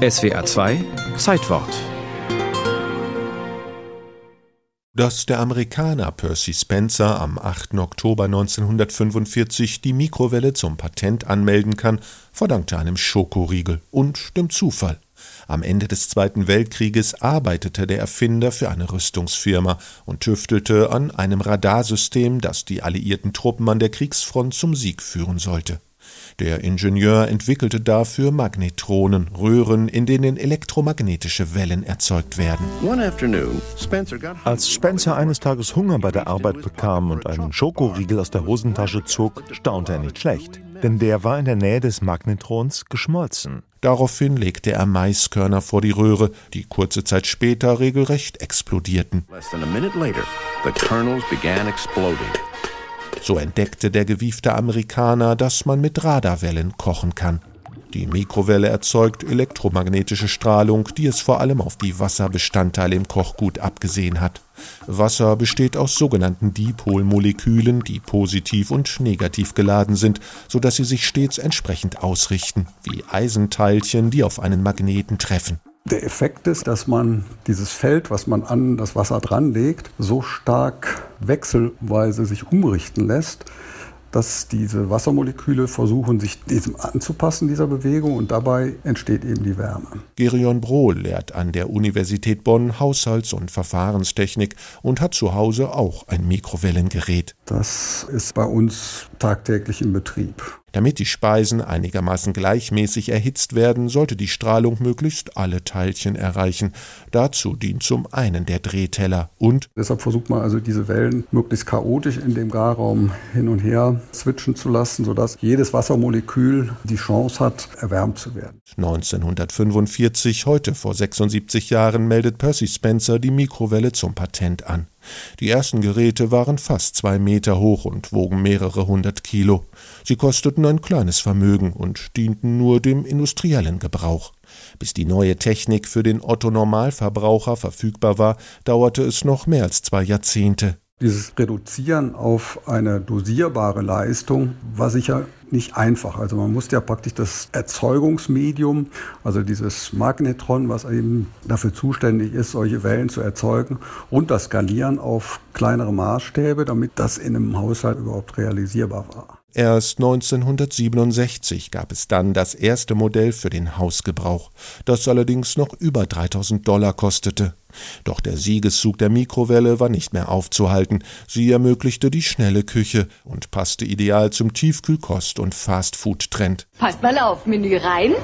SWA 2 Zeitwort Dass der Amerikaner Percy Spencer am 8. Oktober 1945 die Mikrowelle zum Patent anmelden kann, verdankte einem Schokoriegel und dem Zufall. Am Ende des Zweiten Weltkrieges arbeitete der Erfinder für eine Rüstungsfirma und tüftelte an einem Radarsystem, das die alliierten Truppen an der Kriegsfront zum Sieg führen sollte. Der Ingenieur entwickelte dafür Magnetronen, Röhren, in denen elektromagnetische Wellen erzeugt werden. Als Spencer eines Tages Hunger bei der Arbeit bekam und einen Schokoriegel aus der Hosentasche zog, staunte er nicht schlecht, denn der war in der Nähe des Magnetrons geschmolzen. Daraufhin legte er Maiskörner vor die Röhre, die kurze Zeit später regelrecht explodierten. So entdeckte der gewiefte Amerikaner, dass man mit Radarwellen kochen kann. Die Mikrowelle erzeugt elektromagnetische Strahlung, die es vor allem auf die Wasserbestandteile im Kochgut abgesehen hat. Wasser besteht aus sogenannten Dipolmolekülen, die positiv und negativ geladen sind, so dass sie sich stets entsprechend ausrichten, wie Eisenteilchen, die auf einen Magneten treffen. Der Effekt ist, dass man dieses Feld, was man an das Wasser dranlegt, so stark wechselweise sich umrichten lässt, dass diese Wassermoleküle versuchen, sich diesem anzupassen, dieser Bewegung, und dabei entsteht eben die Wärme. Gerion Brohl lehrt an der Universität Bonn Haushalts- und Verfahrenstechnik und hat zu Hause auch ein Mikrowellengerät. Das ist bei uns tagtäglich im Betrieb. Damit die Speisen einigermaßen gleichmäßig erhitzt werden, sollte die Strahlung möglichst alle Teilchen erreichen. Dazu dient zum einen der Drehteller und deshalb versucht man also diese Wellen möglichst chaotisch in dem Garraum hin und her switchen zu lassen, sodass jedes Wassermolekül die Chance hat, erwärmt zu werden. 1945, heute vor 76 Jahren, meldet Percy Spencer die Mikrowelle zum Patent an. Die ersten Geräte waren fast zwei Meter hoch und wogen mehrere hundert Kilo. Sie kosteten ein kleines Vermögen und dienten nur dem industriellen Gebrauch. Bis die neue Technik für den Otto Normalverbraucher verfügbar war, dauerte es noch mehr als zwei Jahrzehnte. Dieses Reduzieren auf eine dosierbare Leistung war sicher nicht einfach. Also man musste ja praktisch das Erzeugungsmedium, also dieses Magnetron, was eben dafür zuständig ist, solche Wellen zu erzeugen, runterskalieren auf kleinere Maßstäbe, damit das in einem Haushalt überhaupt realisierbar war. Erst 1967 gab es dann das erste Modell für den Hausgebrauch, das allerdings noch über 3000 Dollar kostete. Doch der Siegeszug der Mikrowelle war nicht mehr aufzuhalten. Sie ermöglichte die schnelle Küche und passte ideal zum Tiefkühlkost- und Fastfood-Trend. Passt mal auf, Menü rein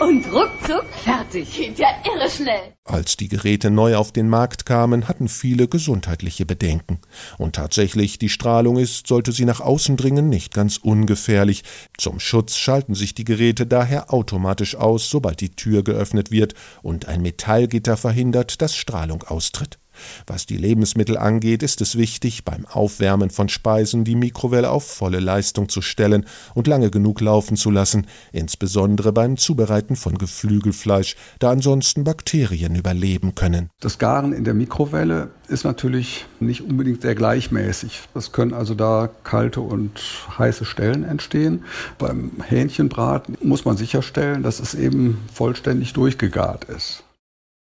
und ruckzuck fertig. Geht ja irre schnell. Als die Geräte neu auf den Markt kamen, hatten viele gesundheitliche Bedenken. Und tatsächlich, die Strahlung ist, sollte sie nach außen dringen, nicht ganz ungefährlich. Zum Schutz schalten sich die Geräte daher automatisch aus, sobald die Tür geöffnet wird und ein Metallgitter verhindert, dass Strahlung austritt. Was die Lebensmittel angeht, ist es wichtig, beim Aufwärmen von Speisen die Mikrowelle auf volle Leistung zu stellen und lange genug laufen zu lassen, insbesondere beim Zubereiten von Geflügelfleisch, da ansonsten Bakterien überleben können. Das Garen in der Mikrowelle ist natürlich nicht unbedingt sehr gleichmäßig. Es können also da kalte und heiße Stellen entstehen. Beim Hähnchenbraten muss man sicherstellen, dass es eben vollständig durchgegart ist.